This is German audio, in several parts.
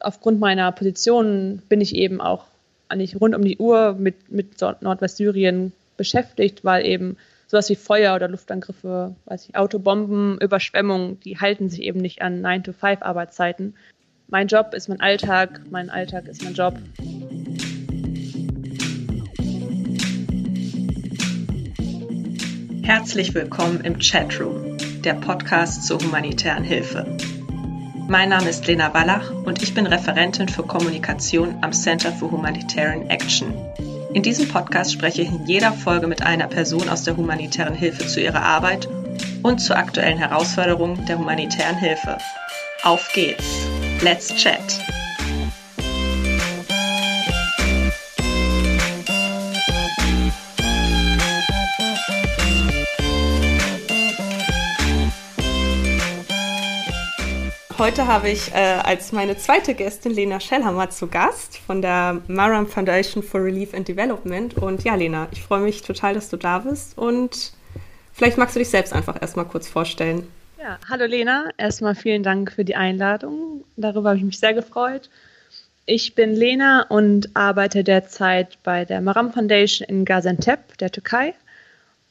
aufgrund meiner Position bin ich eben auch eigentlich rund um die Uhr mit, mit Nordwestsyrien beschäftigt, weil eben sowas wie Feuer oder Luftangriffe, weiß ich, Autobomben, Überschwemmungen, die halten sich eben nicht an 9-to-5-Arbeitszeiten. Mein Job ist mein Alltag, mein Alltag ist mein Job. Herzlich willkommen im Chatroom, der Podcast zur humanitären Hilfe. Mein Name ist Lena Wallach und ich bin Referentin für Kommunikation am Center for Humanitarian Action. In diesem Podcast spreche ich in jeder Folge mit einer Person aus der humanitären Hilfe zu ihrer Arbeit und zu aktuellen Herausforderungen der humanitären Hilfe. Auf geht's! Let's chat! Heute habe ich äh, als meine zweite Gästin Lena Schellhammer zu Gast von der Maram Foundation for Relief and Development. Und ja, Lena, ich freue mich total, dass du da bist. Und vielleicht magst du dich selbst einfach erstmal kurz vorstellen. Ja, hallo Lena. Erstmal vielen Dank für die Einladung. Darüber habe ich mich sehr gefreut. Ich bin Lena und arbeite derzeit bei der Maram Foundation in Gaziantep, der Türkei.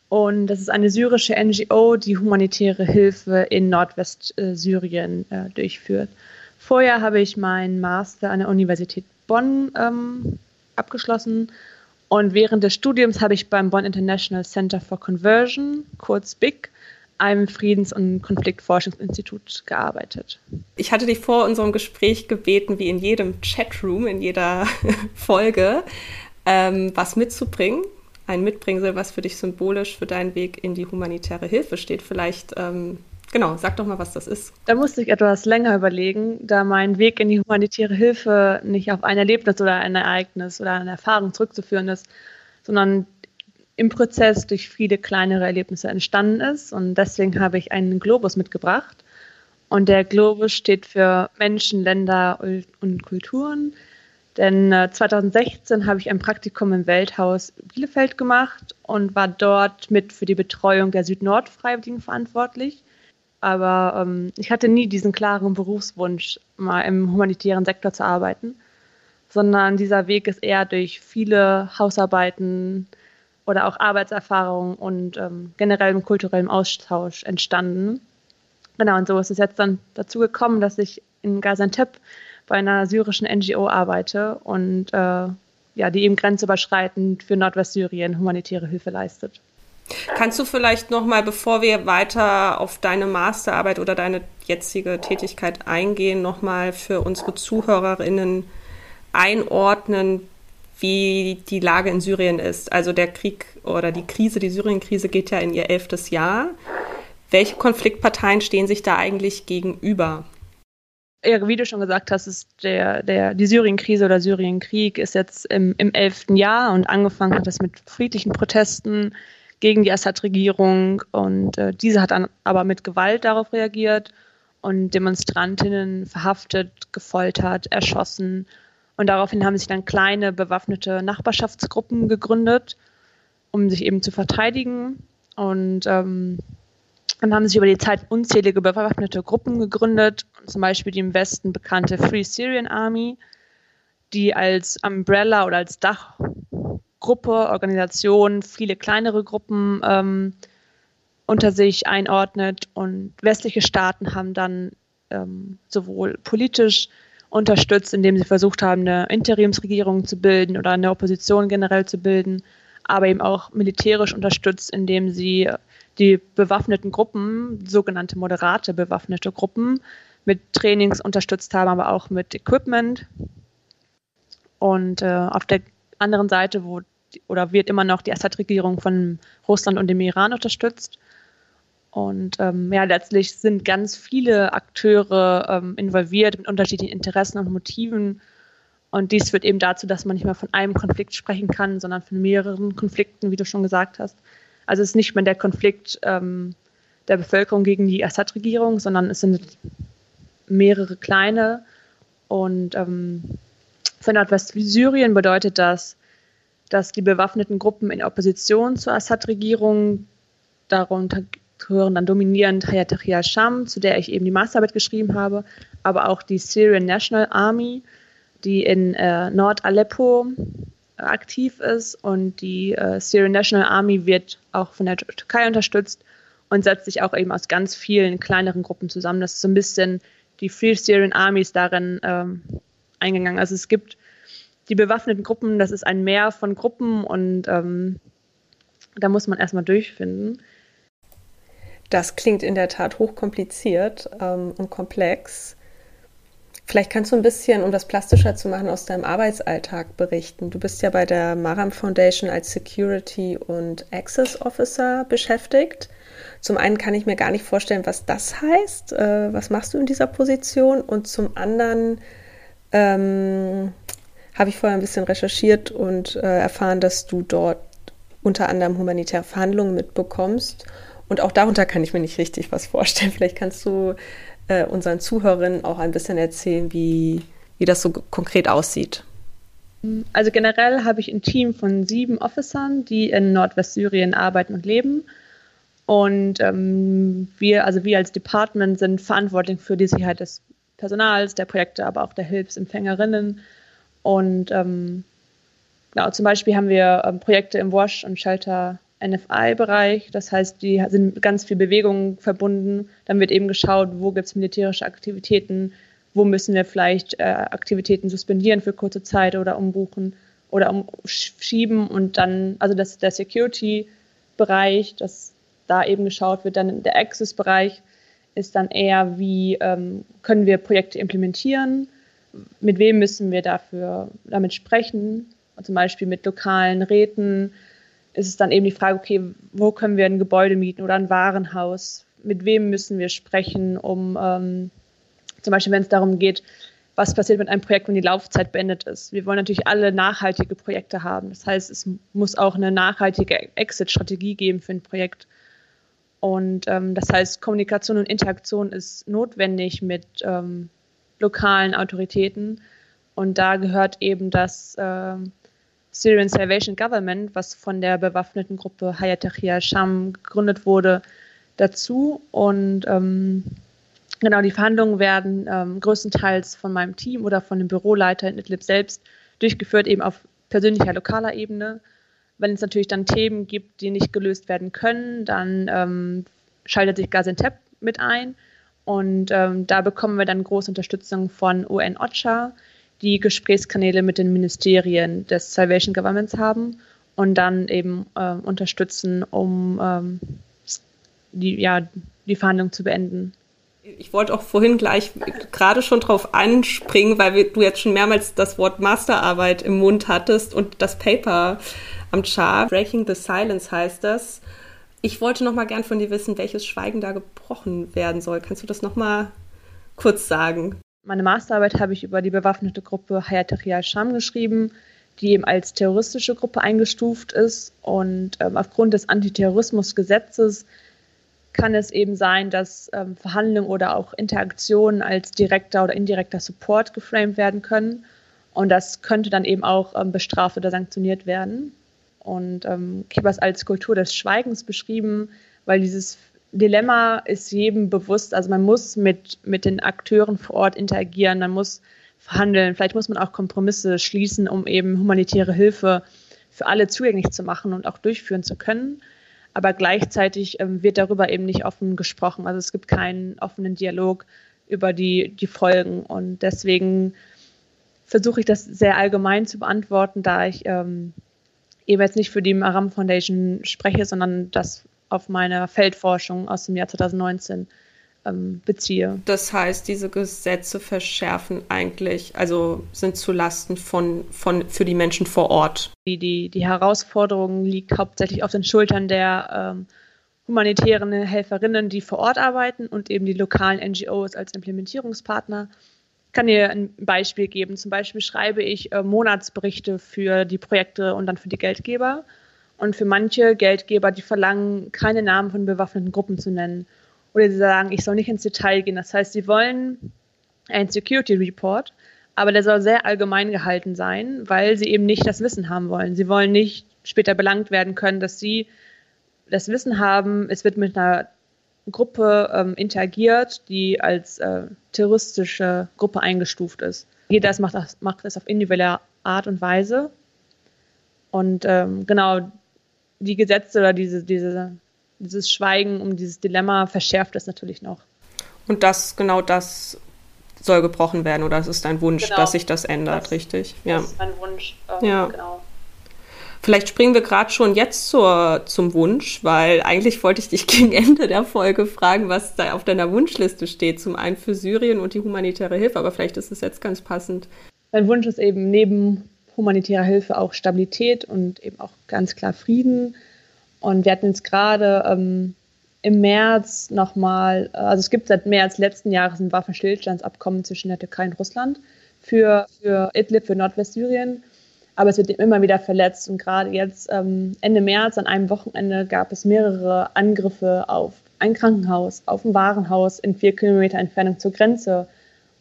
Und das ist eine syrische NGO, die humanitäre Hilfe in Nordwestsyrien äh, durchführt. Vorher habe ich meinen Master an der Universität Bonn ähm, abgeschlossen und während des Studiums habe ich beim Bonn International Center for Conversion, kurz BIC, einem Friedens- und Konfliktforschungsinstitut gearbeitet. Ich hatte dich vor unserem Gespräch gebeten, wie in jedem Chatroom, in jeder Folge, ähm, was mitzubringen ein Mitbringsel, was für dich symbolisch für deinen Weg in die humanitäre Hilfe steht. Vielleicht, ähm, genau, sag doch mal, was das ist. Da musste ich etwas länger überlegen, da mein Weg in die humanitäre Hilfe nicht auf ein Erlebnis oder ein Ereignis oder eine Erfahrung zurückzuführen ist, sondern im Prozess durch viele kleinere Erlebnisse entstanden ist. Und deswegen habe ich einen Globus mitgebracht. Und der Globus steht für Menschen, Länder und Kulturen, denn äh, 2016 habe ich ein Praktikum im Welthaus Bielefeld gemacht und war dort mit für die Betreuung der Süd-Nord-Freiwilligen verantwortlich. Aber ähm, ich hatte nie diesen klaren Berufswunsch, mal im humanitären Sektor zu arbeiten, sondern dieser Weg ist eher durch viele Hausarbeiten oder auch Arbeitserfahrungen und ähm, generellem kulturellem Austausch entstanden. Genau, und so ist es jetzt dann dazu gekommen, dass ich in Gaziantep bei einer syrischen NGO arbeite und äh, ja, die eben grenzüberschreitend für Nordwestsyrien humanitäre Hilfe leistet. Kannst du vielleicht nochmal, bevor wir weiter auf deine Masterarbeit oder deine jetzige Tätigkeit eingehen, nochmal für unsere ZuhörerInnen einordnen, wie die Lage in Syrien ist? Also der Krieg oder die Krise, die Syrien-Krise geht ja in ihr elftes Jahr. Welche Konfliktparteien stehen sich da eigentlich gegenüber? Ja, wie du schon gesagt hast, ist der, der, die Syrien-Krise oder Syrienkrieg ist jetzt im, im elften Jahr und angefangen hat das mit friedlichen Protesten gegen die Assad-Regierung und äh, diese hat dann aber mit Gewalt darauf reagiert und Demonstrantinnen verhaftet, gefoltert, erschossen und daraufhin haben sich dann kleine bewaffnete Nachbarschaftsgruppen gegründet, um sich eben zu verteidigen und ähm, dann haben sich über die Zeit unzählige bewaffnete Gruppen gegründet, zum Beispiel die im Westen bekannte Free Syrian Army, die als Umbrella oder als Dachgruppe, Organisation viele kleinere Gruppen ähm, unter sich einordnet. Und westliche Staaten haben dann ähm, sowohl politisch unterstützt, indem sie versucht haben, eine Interimsregierung zu bilden oder eine Opposition generell zu bilden, aber eben auch militärisch unterstützt, indem sie die bewaffneten Gruppen, sogenannte moderate bewaffnete Gruppen, mit Trainings unterstützt haben, aber auch mit Equipment. Und äh, auf der anderen Seite wo, oder wird immer noch die Assad-Regierung von Russland und dem Iran unterstützt. Und ähm, ja, letztlich sind ganz viele Akteure ähm, involviert mit unterschiedlichen Interessen und Motiven. Und dies führt eben dazu, dass man nicht mehr von einem Konflikt sprechen kann, sondern von mehreren Konflikten, wie du schon gesagt hast. Also es ist nicht mehr der Konflikt ähm, der Bevölkerung gegen die Assad-Regierung, sondern es sind mehrere kleine. Und ähm, für Nordwestsyrien bedeutet das, dass die bewaffneten Gruppen in Opposition zur Assad-Regierung, darunter gehören dann dominierend Hayat Sham, zu der ich eben die Masterarbeit geschrieben habe, aber auch die Syrian National Army, die in äh, Nord-Aleppo aktiv ist und die äh, Syrian National Army wird auch von der Türkei unterstützt und setzt sich auch eben aus ganz vielen kleineren Gruppen zusammen. Das ist so ein bisschen die Free Syrian Armies darin ähm, eingegangen. Also es gibt die bewaffneten Gruppen, das ist ein Meer von Gruppen und ähm, da muss man erstmal durchfinden. Das klingt in der Tat hochkompliziert ähm, und komplex. Vielleicht kannst du ein bisschen, um das plastischer zu machen, aus deinem Arbeitsalltag berichten. Du bist ja bei der Maram Foundation als Security und Access Officer beschäftigt. Zum einen kann ich mir gar nicht vorstellen, was das heißt. Äh, was machst du in dieser Position? Und zum anderen ähm, habe ich vorher ein bisschen recherchiert und äh, erfahren, dass du dort unter anderem humanitäre Verhandlungen mitbekommst. Und auch darunter kann ich mir nicht richtig was vorstellen. Vielleicht kannst du äh, unseren Zuhörerinnen auch ein bisschen erzählen, wie, wie das so konkret aussieht. Also generell habe ich ein Team von sieben Officern, die in Nordwestsyrien arbeiten und leben. Und ähm, wir, also wir als Department sind verantwortlich für die Sicherheit des Personals, der Projekte, aber auch der Hilfsempfängerinnen. Und ähm, genau, zum Beispiel haben wir ähm, Projekte im Wash- und Shelter NFI-Bereich. Das heißt, die sind mit ganz viel Bewegung verbunden. Dann wird eben geschaut, wo gibt es militärische Aktivitäten, wo müssen wir vielleicht äh, Aktivitäten suspendieren für kurze Zeit oder umbuchen oder umschieben. Und dann, also das ist der Security-Bereich, dass da eben geschaut wird. Dann der Access-Bereich ist dann eher, wie ähm, können wir Projekte implementieren, mit wem müssen wir dafür damit sprechen, zum Beispiel mit lokalen Räten, ist es dann eben die Frage, okay, wo können wir ein Gebäude mieten oder ein Warenhaus? Mit wem müssen wir sprechen, um ähm, zum Beispiel, wenn es darum geht, was passiert mit einem Projekt, wenn die Laufzeit beendet ist. Wir wollen natürlich alle nachhaltige Projekte haben. Das heißt, es muss auch eine nachhaltige Exit-Strategie geben für ein Projekt. Und ähm, das heißt, Kommunikation und Interaktion ist notwendig mit ähm, lokalen Autoritäten. Und da gehört eben das ähm, Syrian Salvation Government, was von der bewaffneten Gruppe Hayat Tahrir Sham gegründet wurde, dazu. Und ähm, genau, die Verhandlungen werden ähm, größtenteils von meinem Team oder von dem Büroleiter in Idlib selbst durchgeführt, eben auf persönlicher, lokaler Ebene. Wenn es natürlich dann Themen gibt, die nicht gelöst werden können, dann ähm, schaltet sich Gaziantep mit ein. Und ähm, da bekommen wir dann große Unterstützung von UN-OCHA, die Gesprächskanäle mit den Ministerien des Salvation Governments haben und dann eben äh, unterstützen, um ähm, die, ja, die Verhandlungen zu beenden. Ich wollte auch vorhin gleich gerade schon drauf anspringen, weil du jetzt schon mehrmals das Wort Masterarbeit im Mund hattest und das Paper am Chart. Breaking the Silence heißt das. Ich wollte noch mal gern von dir wissen, welches Schweigen da gebrochen werden soll. Kannst du das noch mal kurz sagen? Meine Masterarbeit habe ich über die bewaffnete Gruppe Hayat Tahrir al-Sham geschrieben, die eben als terroristische Gruppe eingestuft ist. Und ähm, aufgrund des Antiterrorismusgesetzes kann es eben sein, dass ähm, Verhandlungen oder auch Interaktionen als direkter oder indirekter Support geframed werden können. Und das könnte dann eben auch ähm, bestraft oder sanktioniert werden. Und ähm, es als Kultur des Schweigens beschrieben, weil dieses Dilemma ist jedem bewusst. Also man muss mit, mit den Akteuren vor Ort interagieren, man muss verhandeln. Vielleicht muss man auch Kompromisse schließen, um eben humanitäre Hilfe für alle zugänglich zu machen und auch durchführen zu können. Aber gleichzeitig ähm, wird darüber eben nicht offen gesprochen. Also es gibt keinen offenen Dialog über die, die Folgen. Und deswegen versuche ich das sehr allgemein zu beantworten, da ich ähm, eben jetzt nicht für die Aram Foundation spreche, sondern das auf meine Feldforschung aus dem Jahr 2019 ähm, beziehe. Das heißt, diese Gesetze verschärfen eigentlich, also sind zu Lasten von, von für die Menschen vor Ort. Die, die, die Herausforderung liegt hauptsächlich auf den Schultern der ähm, humanitären Helferinnen, die vor Ort arbeiten und eben die lokalen NGOs als Implementierungspartner. Ich kann dir ein Beispiel geben. Zum Beispiel schreibe ich äh, Monatsberichte für die Projekte und dann für die Geldgeber. Und für manche Geldgeber, die verlangen, keine Namen von bewaffneten Gruppen zu nennen. Oder sie sagen, ich soll nicht ins Detail gehen. Das heißt, sie wollen einen Security Report, aber der soll sehr allgemein gehalten sein, weil sie eben nicht das Wissen haben wollen. Sie wollen nicht später belangt werden können, dass sie das Wissen haben, es wird mit einer Gruppe ähm, interagiert, die als äh, terroristische Gruppe eingestuft ist. Jeder macht das, macht das auf individuelle Art und Weise. Und ähm, genau die Gesetze oder diese, diese, dieses Schweigen um dieses Dilemma verschärft es natürlich noch. Und das, genau das soll gebrochen werden oder es ist dein Wunsch, genau. dass sich das ändert, das, richtig? Ja. Das ist mein Wunsch, ähm, ja. genau. Vielleicht springen wir gerade schon jetzt zur, zum Wunsch, weil eigentlich wollte ich dich gegen Ende der Folge fragen, was da auf deiner Wunschliste steht. Zum einen für Syrien und die humanitäre Hilfe, aber vielleicht ist es jetzt ganz passend. Mein Wunsch ist eben neben humanitärer Hilfe auch Stabilität und eben auch ganz klar Frieden. Und wir hatten jetzt gerade ähm, im März nochmal, also es gibt seit März letzten Jahres ein Waffenstillstandsabkommen zwischen der Türkei und Russland für, für Idlib, für Nordwestsyrien. Aber es wird immer wieder verletzt. Und gerade jetzt ähm, Ende März, an einem Wochenende, gab es mehrere Angriffe auf ein Krankenhaus, auf ein Warenhaus in vier Kilometer Entfernung zur Grenze,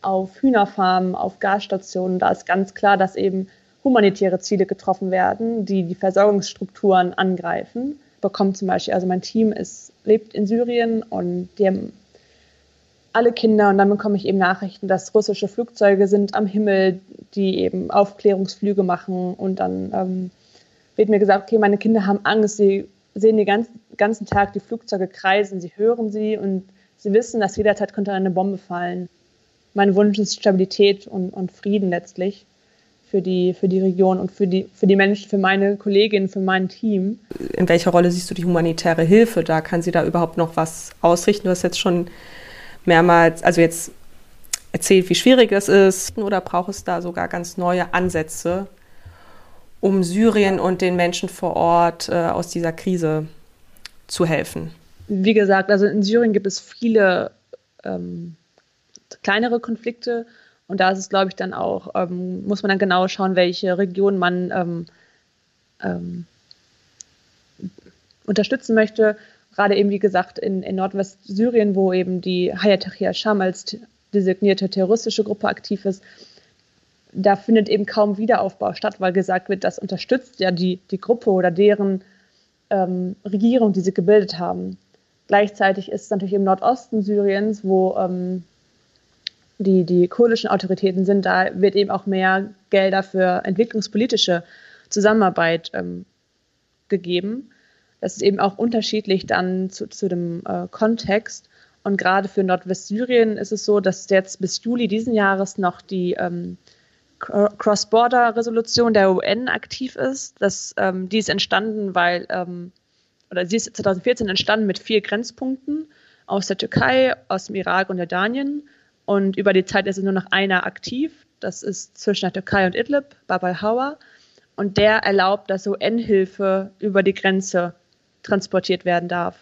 auf Hühnerfarmen, auf Gasstationen. Da ist ganz klar, dass eben humanitäre Ziele getroffen werden, die die Versorgungsstrukturen angreifen bekommt zum Beispiel, also mein Team ist, lebt in Syrien und die haben alle Kinder und dann bekomme ich eben Nachrichten, dass russische Flugzeuge sind am Himmel, die eben Aufklärungsflüge machen und dann ähm, wird mir gesagt, okay, meine Kinder haben Angst, sie sehen den ganzen, ganzen Tag die Flugzeuge kreisen, sie hören sie und sie wissen, dass jederzeit könnte eine Bombe fallen. Mein Wunsch ist Stabilität und, und Frieden letztlich für die, für die Region und für die, für die Menschen, für meine Kolleginnen, für mein Team. In welcher Rolle siehst du die humanitäre Hilfe da? Kann sie da überhaupt noch was ausrichten? Du hast jetzt schon mehrmals, also jetzt erzählt, wie schwierig das ist, oder braucht es da sogar ganz neue Ansätze, um Syrien und den Menschen vor Ort äh, aus dieser Krise zu helfen? Wie gesagt, also in Syrien gibt es viele ähm, kleinere Konflikte und da ist es, glaube ich, dann auch, ähm, muss man dann genau schauen, welche Region man ähm, ähm, unterstützen möchte. Gerade eben, wie gesagt, in, in Nordwestsyrien, wo eben die Hayat Sham als designierte terroristische Gruppe aktiv ist, da findet eben kaum Wiederaufbau statt, weil gesagt wird, das unterstützt ja die, die Gruppe oder deren ähm, Regierung, die sie gebildet haben. Gleichzeitig ist es natürlich im Nordosten Syriens, wo ähm, die, die kurdischen Autoritäten sind, da wird eben auch mehr Gelder für entwicklungspolitische Zusammenarbeit ähm, gegeben. Das ist eben auch unterschiedlich dann zu, zu dem äh, Kontext. Und gerade für Nordwestsyrien ist es so, dass jetzt bis Juli diesen Jahres noch die ähm, Cross-Border-Resolution der UN aktiv ist. Das, ähm, die ist entstanden, weil, ähm, oder sie ist 2014 entstanden mit vier Grenzpunkten aus der Türkei, aus dem Irak und Jordanien. Und über die Zeit ist nur noch einer aktiv. Das ist zwischen der Türkei und Idlib, Babal Hawa. Und der erlaubt, dass UN-Hilfe über die Grenze transportiert werden darf.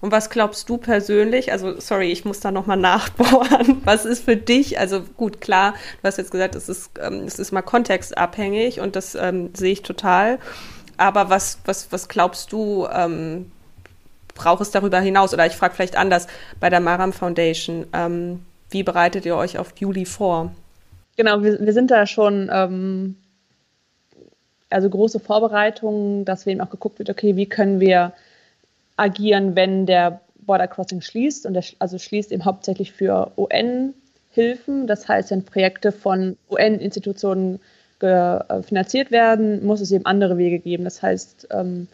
Und was glaubst du persönlich? Also, sorry, ich muss da nochmal nachbohren. Was ist für dich? Also, gut, klar, du hast jetzt gesagt, es ist, ähm, es ist mal kontextabhängig und das ähm, sehe ich total. Aber was, was, was glaubst du, ähm, braucht es darüber hinaus? Oder ich frage vielleicht anders bei der Maram Foundation. Ähm, wie bereitet ihr euch auf Juli vor? Genau, wir, wir sind da schon, ähm, also große Vorbereitungen, dass wir eben auch geguckt wird, okay, wie können wir agieren, wenn der Border Crossing schließt und der, also schließt eben hauptsächlich für UN-Hilfen. Das heißt, wenn Projekte von UN-Institutionen äh, finanziert werden, muss es eben andere Wege geben. Das heißt, ähm,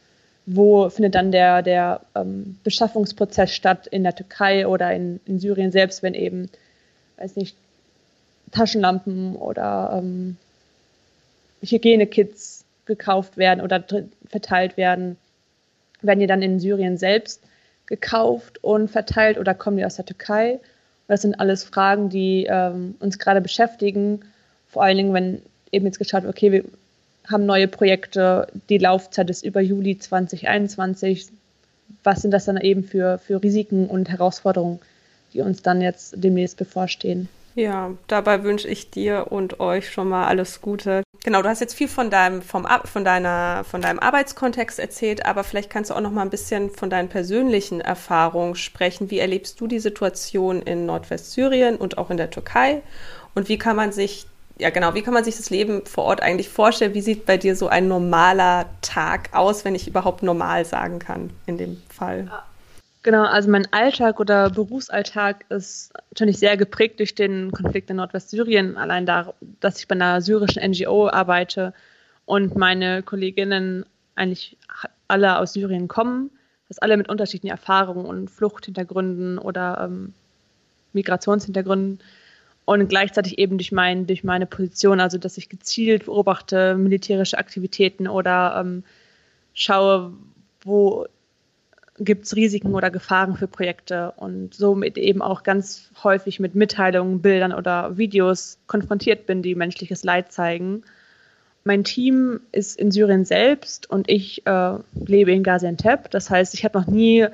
wo findet dann der, der ähm, Beschaffungsprozess statt in der Türkei oder in, in Syrien selbst, wenn eben weiß nicht, Taschenlampen oder ähm, Hygienekits gekauft werden oder verteilt werden, werden die dann in Syrien selbst gekauft und verteilt oder kommen die aus der Türkei? Das sind alles Fragen, die ähm, uns gerade beschäftigen. Vor allen Dingen, wenn eben jetzt geschaut wird, okay, wir haben neue Projekte, die Laufzeit ist über Juli 2021. Was sind das dann eben für, für Risiken und Herausforderungen, die uns dann jetzt demnächst bevorstehen. Ja, dabei wünsche ich dir und euch schon mal alles Gute. Genau, du hast jetzt viel von deinem, vom, von deiner, von deinem Arbeitskontext erzählt, aber vielleicht kannst du auch noch mal ein bisschen von deinen persönlichen Erfahrungen sprechen. Wie erlebst du die Situation in Nordwestsyrien und auch in der Türkei? Und wie kann man sich, ja genau, wie kann man sich das Leben vor Ort eigentlich vorstellen? Wie sieht bei dir so ein normaler Tag aus, wenn ich überhaupt normal sagen kann in dem Fall? Genau, also mein Alltag oder Berufsalltag ist natürlich sehr geprägt durch den Konflikt in Nordwestsyrien. Allein da, dass ich bei einer syrischen NGO arbeite und meine Kolleginnen eigentlich alle aus Syrien kommen, dass alle mit unterschiedlichen Erfahrungen und Fluchthintergründen oder ähm, Migrationshintergründen und gleichzeitig eben durch, mein, durch meine Position, also dass ich gezielt beobachte militärische Aktivitäten oder ähm, schaue, wo gibt es Risiken oder Gefahren für Projekte und somit eben auch ganz häufig mit Mitteilungen, Bildern oder Videos konfrontiert bin, die menschliches Leid zeigen. Mein Team ist in Syrien selbst und ich äh, lebe in Gaziantep. Das heißt, ich habe noch nie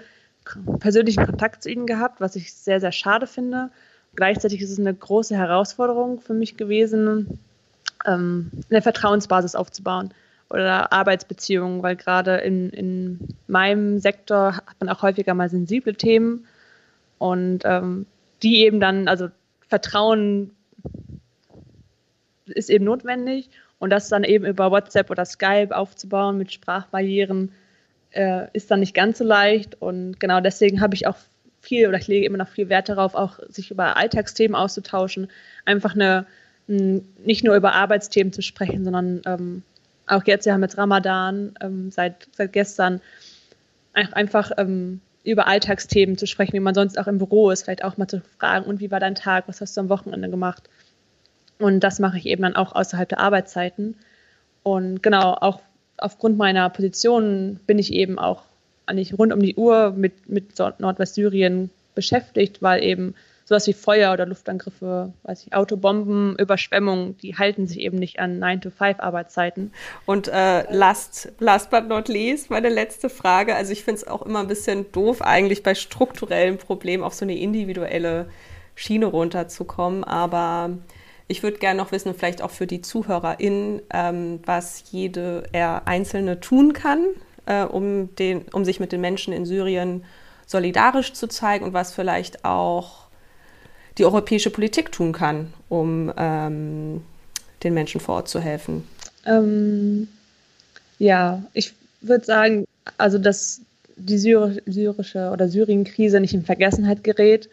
persönlichen Kontakt zu ihnen gehabt, was ich sehr, sehr schade finde. Gleichzeitig ist es eine große Herausforderung für mich gewesen, ähm, eine Vertrauensbasis aufzubauen oder Arbeitsbeziehungen, weil gerade in, in meinem Sektor hat man auch häufiger mal sensible Themen und ähm, die eben dann, also Vertrauen ist eben notwendig und das dann eben über WhatsApp oder Skype aufzubauen mit Sprachbarrieren äh, ist dann nicht ganz so leicht und genau deswegen habe ich auch viel oder ich lege immer noch viel Wert darauf, auch sich über Alltagsthemen auszutauschen, einfach eine nicht nur über Arbeitsthemen zu sprechen, sondern ähm, auch jetzt, wir haben jetzt Ramadan ähm, seit, seit gestern, einfach ähm, über Alltagsthemen zu sprechen, wie man sonst auch im Büro ist, vielleicht auch mal zu fragen, und wie war dein Tag, was hast du am Wochenende gemacht? Und das mache ich eben dann auch außerhalb der Arbeitszeiten. Und genau, auch aufgrund meiner Position bin ich eben auch eigentlich rund um die Uhr mit, mit Nordwestsyrien beschäftigt, weil eben sowas wie Feuer oder Luftangriffe, weiß ich, Autobomben, Überschwemmungen, die halten sich eben nicht an 9-to-5-Arbeitszeiten. Und äh, last, last but not least, meine letzte Frage. Also ich finde es auch immer ein bisschen doof, eigentlich bei strukturellen Problemen auf so eine individuelle Schiene runterzukommen. Aber ich würde gerne noch wissen, vielleicht auch für die ZuhörerInnen, ähm, was jede Einzelne tun kann, äh, um, den, um sich mit den Menschen in Syrien solidarisch zu zeigen und was vielleicht auch die europäische Politik tun kann, um ähm, den Menschen vor Ort zu helfen? Ähm, ja, ich würde sagen, also dass die syrische oder Syrien-Krise nicht in Vergessenheit gerät,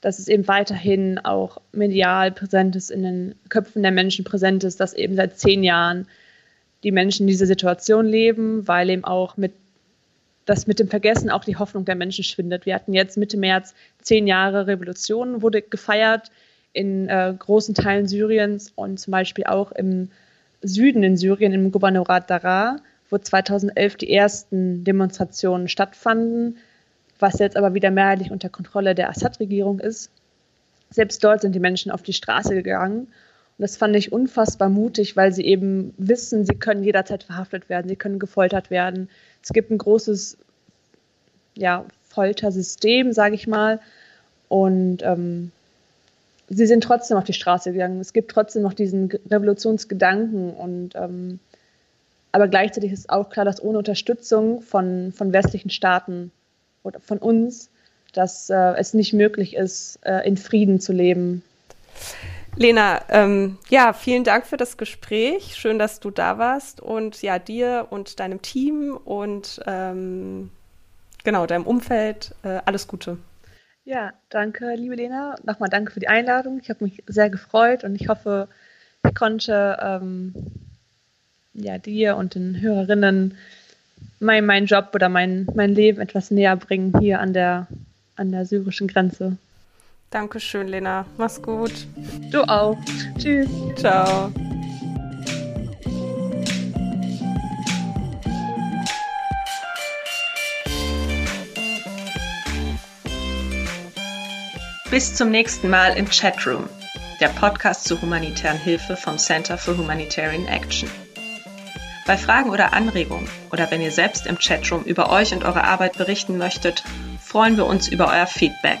dass es eben weiterhin auch medial präsent ist, in den Köpfen der Menschen präsent ist, dass eben seit zehn Jahren die Menschen in dieser Situation leben, weil eben auch mit dass mit dem Vergessen auch die Hoffnung der Menschen schwindet. Wir hatten jetzt Mitte März zehn Jahre Revolution, wurde gefeiert in äh, großen Teilen Syriens und zum Beispiel auch im Süden in Syrien, im Gouvernorat Daraa, wo 2011 die ersten Demonstrationen stattfanden, was jetzt aber wieder mehrheitlich unter Kontrolle der Assad-Regierung ist. Selbst dort sind die Menschen auf die Straße gegangen. Das fand ich unfassbar mutig, weil sie eben wissen, sie können jederzeit verhaftet werden, sie können gefoltert werden, es gibt ein großes ja, Foltersystem, sage ich mal. Und ähm, sie sind trotzdem auf die Straße gegangen. Es gibt trotzdem noch diesen Revolutionsgedanken. Und ähm, aber gleichzeitig ist auch klar, dass ohne Unterstützung von, von westlichen Staaten oder von uns, dass äh, es nicht möglich ist, äh, in Frieden zu leben. Lena, ähm, ja, vielen Dank für das Gespräch. Schön, dass du da warst und ja, dir und deinem Team und ähm, genau deinem Umfeld äh, alles Gute. Ja, danke, liebe Lena. Nochmal danke für die Einladung. Ich habe mich sehr gefreut und ich hoffe, ich konnte ähm, ja, dir und den Hörerinnen mein, mein Job oder mein, mein Leben etwas näher bringen hier an der, an der syrischen Grenze. Dankeschön, Lena. Mach's gut. Du auch. Tschüss. Ciao. Bis zum nächsten Mal im Chatroom, der Podcast zur humanitären Hilfe vom Center for Humanitarian Action. Bei Fragen oder Anregungen oder wenn ihr selbst im Chatroom über euch und eure Arbeit berichten möchtet, freuen wir uns über euer Feedback.